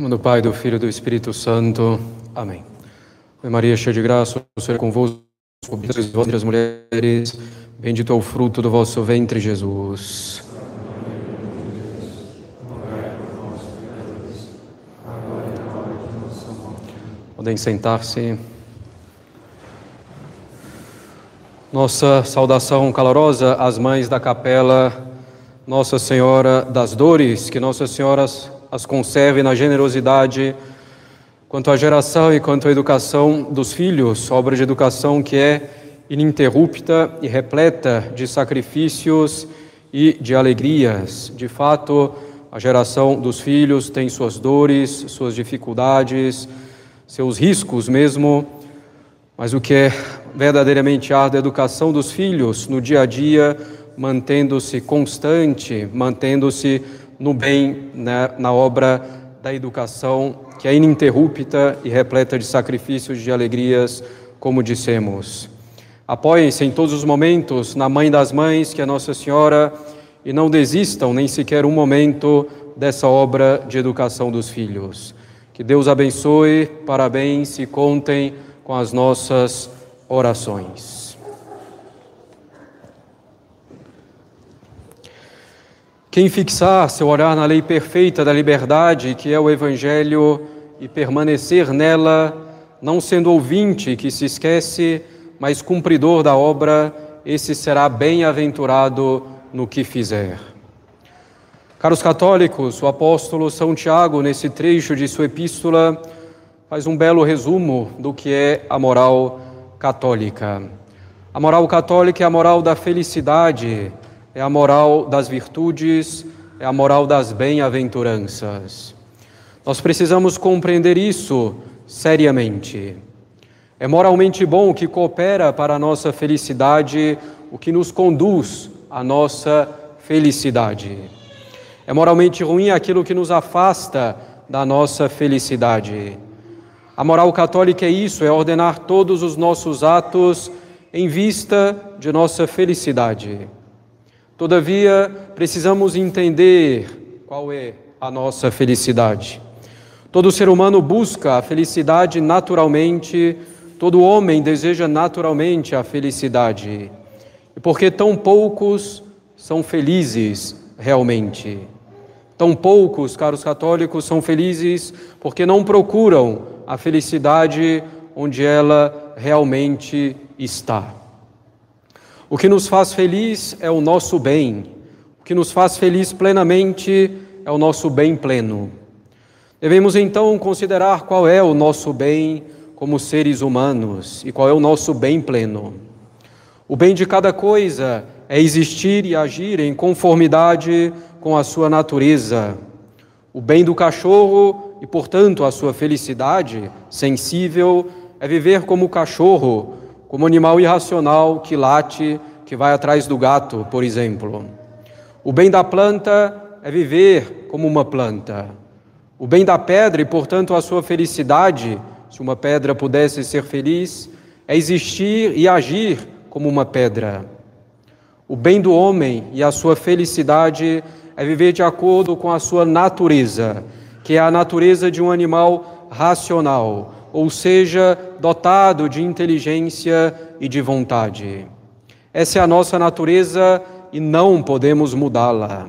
Nome do Pai, do Filho e do Espírito Santo. Amém. Ave Maria, cheia de graça, o Senhor é convosco, entre as mulheres, bendito é o fruto do vosso ventre, Jesus. Podem sentar-se. Nossa saudação calorosa às mães da capela Nossa Senhora das Dores, que Nossa Senhora as conserve na generosidade quanto à geração e quanto à educação dos filhos, obra de educação que é ininterrupta e repleta de sacrifícios e de alegrias. De fato, a geração dos filhos tem suas dores, suas dificuldades, seus riscos mesmo, mas o que é verdadeiramente árduo é a educação dos filhos no dia a dia, mantendo-se constante, mantendo-se no bem, né, na obra da educação, que é ininterrupta e repleta de sacrifícios e de alegrias, como dissemos. Apoiem-se em todos os momentos na Mãe das Mães, que é Nossa Senhora, e não desistam nem sequer um momento dessa obra de educação dos filhos. Que Deus abençoe, parabéns e contem com as nossas orações. Quem fixar seu olhar na lei perfeita da liberdade, que é o Evangelho, e permanecer nela, não sendo ouvinte que se esquece, mas cumpridor da obra, esse será bem-aventurado no que fizer. Caros católicos, o apóstolo São Tiago, nesse trecho de sua epístola, faz um belo resumo do que é a moral católica. A moral católica é a moral da felicidade, é a moral das virtudes, é a moral das bem-aventuranças. Nós precisamos compreender isso seriamente. É moralmente bom o que coopera para a nossa felicidade, o que nos conduz à nossa felicidade. É moralmente ruim aquilo que nos afasta da nossa felicidade. A moral católica é isso, é ordenar todos os nossos atos em vista de nossa felicidade. Todavia, precisamos entender qual é a nossa felicidade. Todo ser humano busca a felicidade naturalmente, todo homem deseja naturalmente a felicidade. E porque tão poucos são felizes realmente? Tão poucos, caros católicos, são felizes porque não procuram a felicidade onde ela realmente está. O que nos faz feliz é o nosso bem. O que nos faz feliz plenamente é o nosso bem pleno. Devemos então considerar qual é o nosso bem como seres humanos e qual é o nosso bem pleno. O bem de cada coisa é existir e agir em conformidade com a sua natureza. O bem do cachorro e, portanto, a sua felicidade sensível é viver como cachorro, como animal irracional que late, que vai atrás do gato, por exemplo. O bem da planta é viver como uma planta. O bem da pedra e, portanto, a sua felicidade, se uma pedra pudesse ser feliz, é existir e agir como uma pedra. O bem do homem e a sua felicidade é viver de acordo com a sua natureza, que é a natureza de um animal racional, ou seja, dotado de inteligência e de vontade. Essa é a nossa natureza e não podemos mudá-la.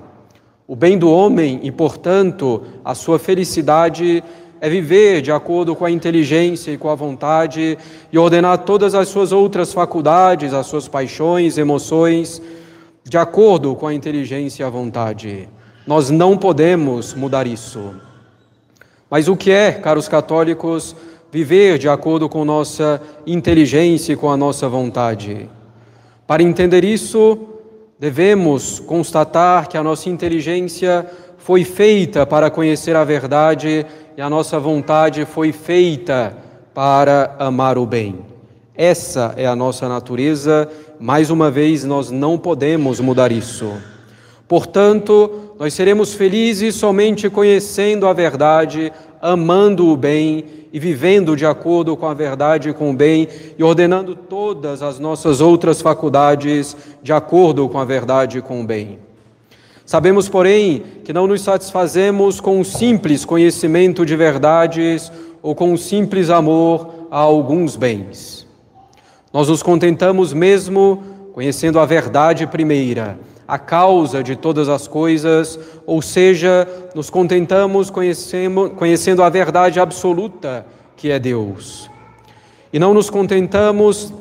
O bem do homem e, portanto, a sua felicidade é viver de acordo com a inteligência e com a vontade e ordenar todas as suas outras faculdades, as suas paixões, emoções, de acordo com a inteligência e a vontade. Nós não podemos mudar isso. Mas o que é, caros católicos, viver de acordo com nossa inteligência e com a nossa vontade. Para entender isso, devemos constatar que a nossa inteligência foi feita para conhecer a verdade e a nossa vontade foi feita para amar o bem. Essa é a nossa natureza, mais uma vez, nós não podemos mudar isso. Portanto, nós seremos felizes somente conhecendo a verdade, amando o bem e vivendo de acordo com a verdade e com o bem e ordenando todas as nossas outras faculdades de acordo com a verdade e com o bem. Sabemos, porém, que não nos satisfazemos com um simples conhecimento de verdades ou com um simples amor a alguns bens. Nós nos contentamos mesmo conhecendo a verdade primeira, a causa de todas as coisas, ou seja, nos contentamos conhecendo a verdade absoluta que é Deus. E não nos contentamos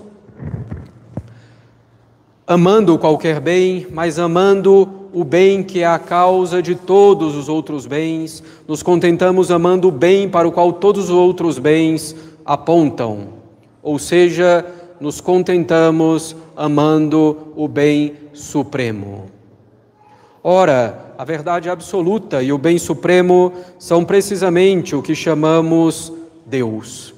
amando qualquer bem, mas amando o bem que é a causa de todos os outros bens, nos contentamos amando o bem para o qual todos os outros bens apontam. Ou seja, nos contentamos amando o bem supremo. Ora, a verdade absoluta e o bem supremo são precisamente o que chamamos Deus.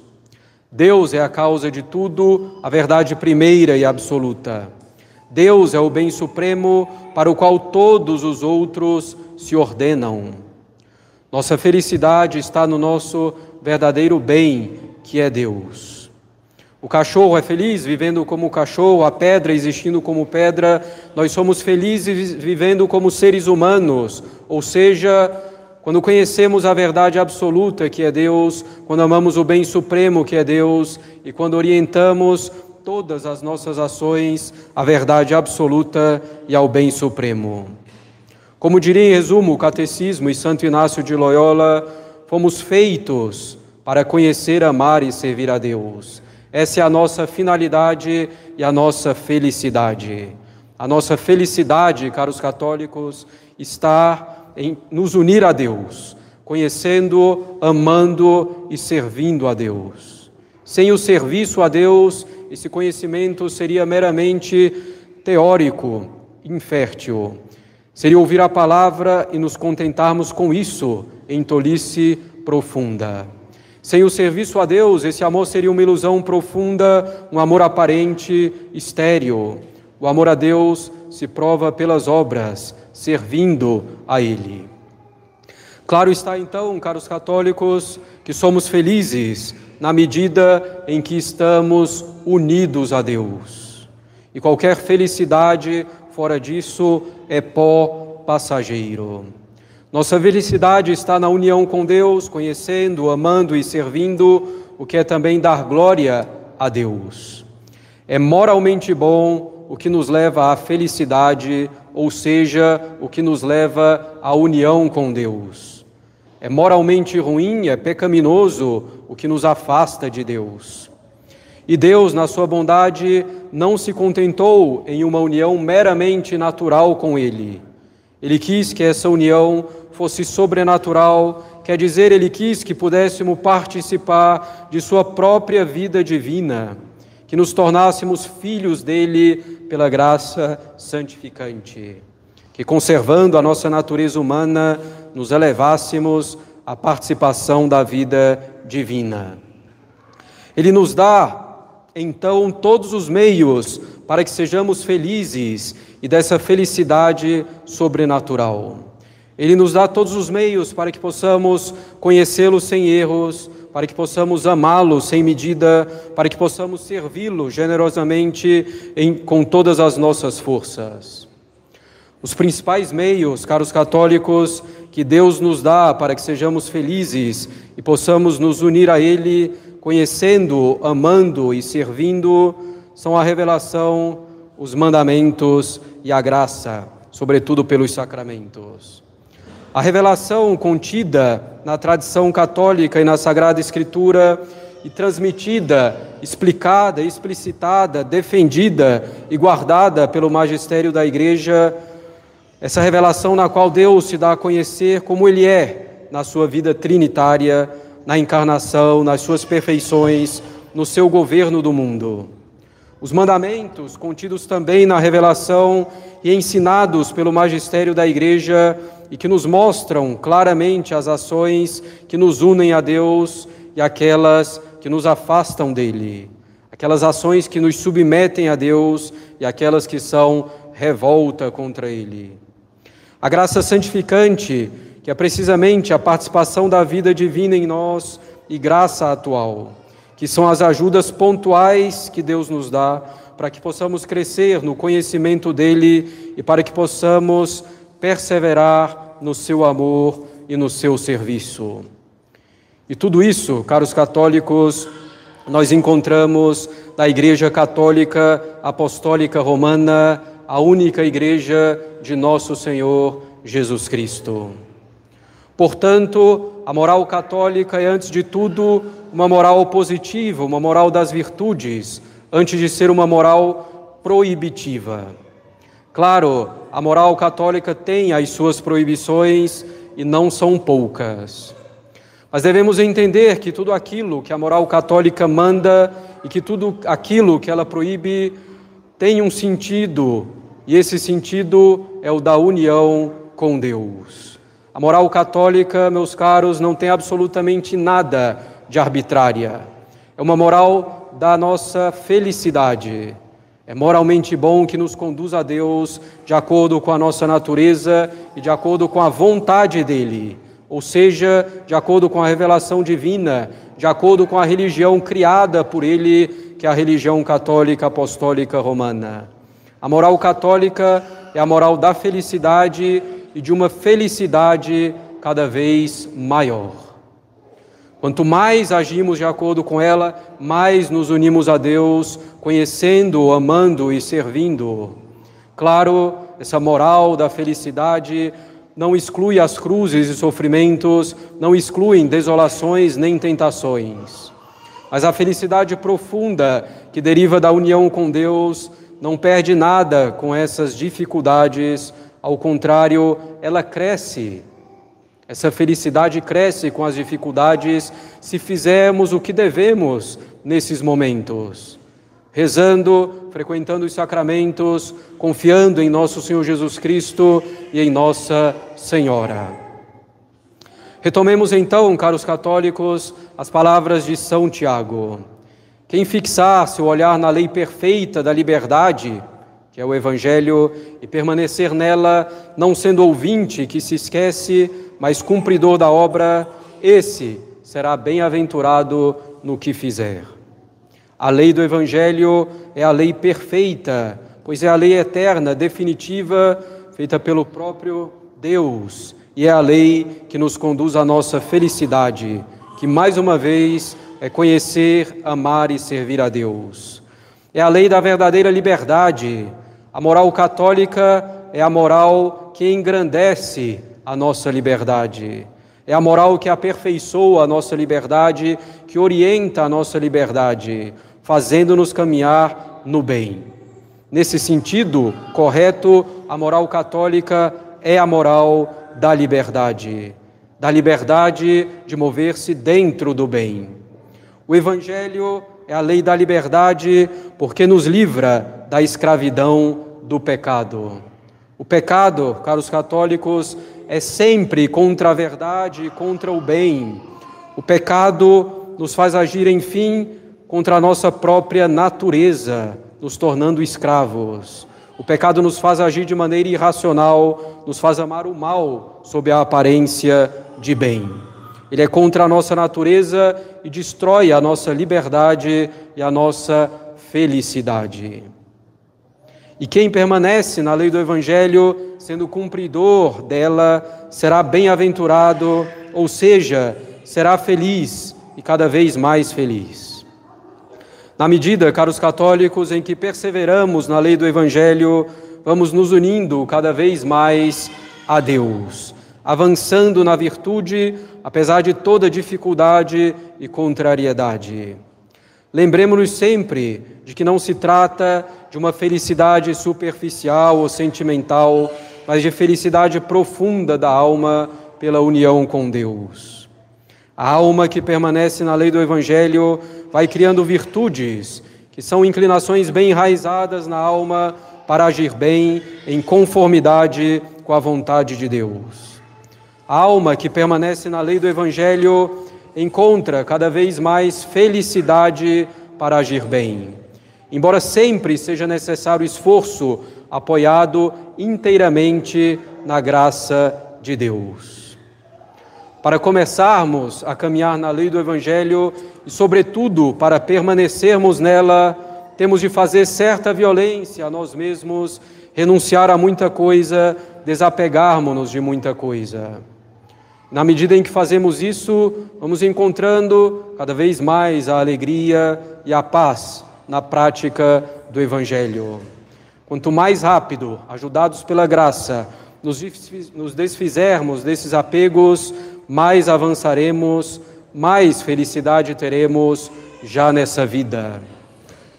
Deus é a causa de tudo, a verdade primeira e absoluta. Deus é o bem supremo para o qual todos os outros se ordenam. Nossa felicidade está no nosso verdadeiro bem, que é Deus. O cachorro é feliz vivendo como cachorro, a pedra existindo como pedra, nós somos felizes vivendo como seres humanos, ou seja, quando conhecemos a verdade absoluta que é Deus, quando amamos o bem supremo que é Deus e quando orientamos todas as nossas ações à verdade absoluta e ao bem supremo. Como diria em resumo o Catecismo e Santo Inácio de Loyola, fomos feitos para conhecer, amar e servir a Deus. Essa é a nossa finalidade e a nossa felicidade. A nossa felicidade, caros católicos, está em nos unir a Deus, conhecendo, amando e servindo a Deus. Sem o serviço a Deus, esse conhecimento seria meramente teórico, infértil. Seria ouvir a palavra e nos contentarmos com isso em tolice profunda. Sem o serviço a Deus, esse amor seria uma ilusão profunda, um amor aparente, estéril. O amor a Deus se prova pelas obras, servindo a Ele. Claro está então, caros católicos, que somos felizes na medida em que estamos unidos a Deus. E qualquer felicidade fora disso é pó passageiro. Nossa felicidade está na união com Deus, conhecendo, amando e servindo, o que é também dar glória a Deus. É moralmente bom o que nos leva à felicidade, ou seja, o que nos leva à união com Deus. É moralmente ruim, é pecaminoso o que nos afasta de Deus. E Deus, na sua bondade, não se contentou em uma união meramente natural com Ele. Ele quis que essa união fosse sobrenatural, quer dizer, Ele quis que pudéssemos participar de Sua própria vida divina, que nos tornássemos filhos dele pela graça santificante, que conservando a nossa natureza humana, nos elevássemos à participação da vida divina. Ele nos dá então todos os meios para que sejamos felizes e dessa felicidade sobrenatural. Ele nos dá todos os meios para que possamos conhecê-lo sem erros, para que possamos amá-lo sem medida, para que possamos servi-lo generosamente em, com todas as nossas forças. Os principais meios, caros católicos, que Deus nos dá para que sejamos felizes e possamos nos unir a Ele conhecendo, amando e servindo, são a revelação, os mandamentos e a graça, sobretudo pelos sacramentos. A revelação contida na tradição católica e na Sagrada Escritura e transmitida, explicada, explicitada, defendida e guardada pelo magistério da Igreja, essa revelação na qual Deus se dá a conhecer como Ele é na sua vida trinitária na encarnação, nas suas perfeições, no seu governo do mundo. Os mandamentos, contidos também na revelação e ensinados pelo magistério da Igreja, e que nos mostram claramente as ações que nos unem a Deus e aquelas que nos afastam dele, aquelas ações que nos submetem a Deus e aquelas que são revolta contra ele. A graça santificante que é precisamente a participação da vida divina em nós e graça atual, que são as ajudas pontuais que Deus nos dá para que possamos crescer no conhecimento dele e para que possamos perseverar no seu amor e no seu serviço. E tudo isso, caros católicos, nós encontramos na Igreja Católica Apostólica Romana, a única igreja de nosso Senhor Jesus Cristo. Portanto, a moral católica é, antes de tudo, uma moral positiva, uma moral das virtudes, antes de ser uma moral proibitiva. Claro, a moral católica tem as suas proibições e não são poucas. Mas devemos entender que tudo aquilo que a moral católica manda e que tudo aquilo que ela proíbe tem um sentido, e esse sentido é o da união com Deus. A moral católica, meus caros, não tem absolutamente nada de arbitrária. É uma moral da nossa felicidade. É moralmente bom que nos conduz a Deus de acordo com a nossa natureza e de acordo com a vontade dele, ou seja, de acordo com a revelação divina, de acordo com a religião criada por ele, que é a religião católica apostólica romana. A moral católica é a moral da felicidade e de uma felicidade cada vez maior. Quanto mais agimos de acordo com ela, mais nos unimos a Deus, conhecendo, amando e servindo. Claro, essa moral da felicidade não exclui as cruzes e sofrimentos, não excluem desolações nem tentações. Mas a felicidade profunda que deriva da união com Deus não perde nada com essas dificuldades, ao contrário, ela cresce. Essa felicidade cresce com as dificuldades se fizermos o que devemos nesses momentos. Rezando, frequentando os sacramentos, confiando em nosso Senhor Jesus Cristo e em Nossa Senhora. Retomemos então, caros católicos, as palavras de São Tiago. Quem fixar seu olhar na lei perfeita da liberdade, que é o Evangelho, e permanecer nela, não sendo ouvinte que se esquece, mas cumpridor da obra, esse será bem-aventurado no que fizer. A lei do Evangelho é a lei perfeita, pois é a lei eterna, definitiva, feita pelo próprio Deus, e é a lei que nos conduz à nossa felicidade, que mais uma vez é conhecer, amar e servir a Deus. É a lei da verdadeira liberdade, a moral católica é a moral que engrandece a nossa liberdade. É a moral que aperfeiçoa a nossa liberdade, que orienta a nossa liberdade, fazendo-nos caminhar no bem. Nesse sentido correto, a moral católica é a moral da liberdade, da liberdade de mover-se dentro do bem. O Evangelho é a lei da liberdade porque nos livra da escravidão do pecado. O pecado, caros católicos, é sempre contra a verdade e contra o bem. O pecado nos faz agir, enfim, contra a nossa própria natureza, nos tornando escravos. O pecado nos faz agir de maneira irracional, nos faz amar o mal sob a aparência de bem. Ele é contra a nossa natureza e destrói a nossa liberdade e a nossa felicidade. E quem permanece na lei do Evangelho, sendo cumpridor dela, será bem-aventurado, ou seja, será feliz e cada vez mais feliz. Na medida, caros católicos, em que perseveramos na lei do Evangelho, vamos nos unindo cada vez mais a Deus, avançando na virtude, apesar de toda dificuldade e contrariedade. Lembremos-nos sempre de que não se trata de uma felicidade superficial ou sentimental, mas de felicidade profunda da alma pela união com Deus. A alma que permanece na lei do Evangelho vai criando virtudes, que são inclinações bem enraizadas na alma para agir bem em conformidade com a vontade de Deus. A alma que permanece na lei do Evangelho encontra cada vez mais felicidade para agir bem. Embora sempre seja necessário esforço apoiado inteiramente na graça de Deus. Para começarmos a caminhar na lei do Evangelho e, sobretudo, para permanecermos nela, temos de fazer certa violência a nós mesmos, renunciar a muita coisa, desapegarmos-nos de muita coisa. Na medida em que fazemos isso, vamos encontrando cada vez mais a alegria e a paz na prática do Evangelho. Quanto mais rápido, ajudados pela graça, nos desfizermos desses apegos, mais avançaremos, mais felicidade teremos já nessa vida.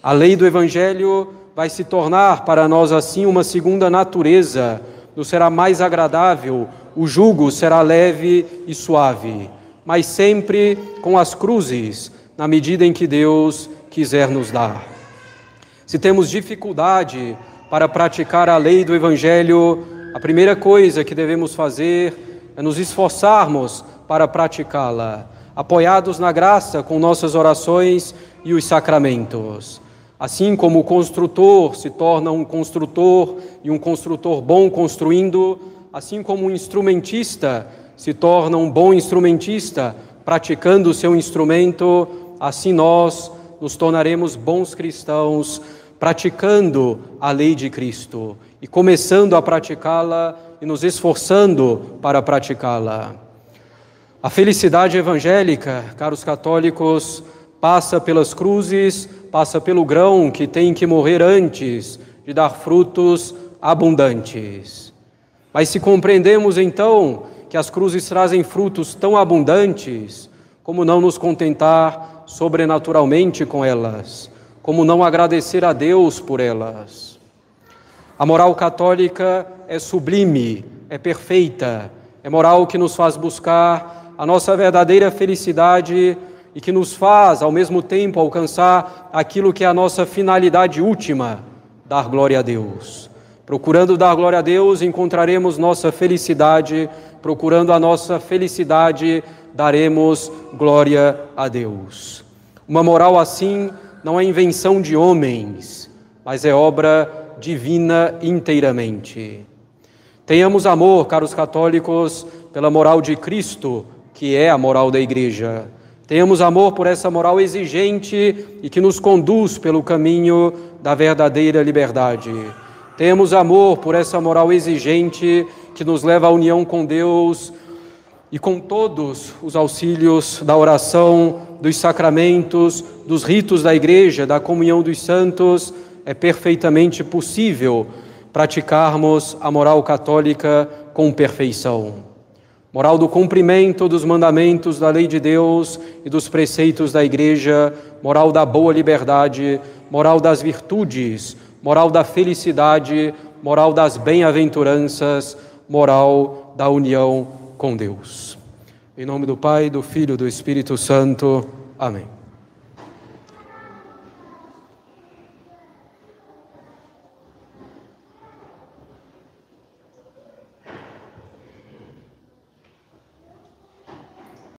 A lei do Evangelho vai se tornar para nós assim uma segunda natureza, nos será mais agradável o jugo será leve e suave, mas sempre com as cruzes, na medida em que Deus quiser nos dar. Se temos dificuldade para praticar a lei do Evangelho, a primeira coisa que devemos fazer é nos esforçarmos para praticá-la, apoiados na graça com nossas orações e os sacramentos. Assim como o construtor se torna um construtor e um construtor bom construindo, assim como um instrumentista se torna um bom instrumentista praticando o seu instrumento, assim nós nos tornaremos bons cristãos praticando a lei de Cristo e começando a praticá-la e nos esforçando para praticá-la. A felicidade evangélica, caros católicos, passa pelas cruzes, passa pelo grão que tem que morrer antes de dar frutos abundantes. Mas se compreendemos então que as cruzes trazem frutos tão abundantes, como não nos contentar sobrenaturalmente com elas? Como não agradecer a Deus por elas? A moral católica é sublime, é perfeita, é moral que nos faz buscar a nossa verdadeira felicidade e que nos faz, ao mesmo tempo, alcançar aquilo que é a nossa finalidade última: dar glória a Deus. Procurando dar glória a Deus, encontraremos nossa felicidade. Procurando a nossa felicidade, daremos glória a Deus. Uma moral assim não é invenção de homens, mas é obra divina inteiramente. Tenhamos amor, caros católicos, pela moral de Cristo, que é a moral da Igreja. Tenhamos amor por essa moral exigente e que nos conduz pelo caminho da verdadeira liberdade. Temos amor por essa moral exigente que nos leva à união com Deus e com todos os auxílios da oração, dos sacramentos, dos ritos da igreja, da comunhão dos santos, é perfeitamente possível praticarmos a moral católica com perfeição. Moral do cumprimento dos mandamentos da lei de Deus e dos preceitos da igreja, moral da boa liberdade, moral das virtudes, moral da felicidade, moral das bem-aventuranças, moral da união com Deus. Em nome do Pai, do Filho e do Espírito Santo. Amém.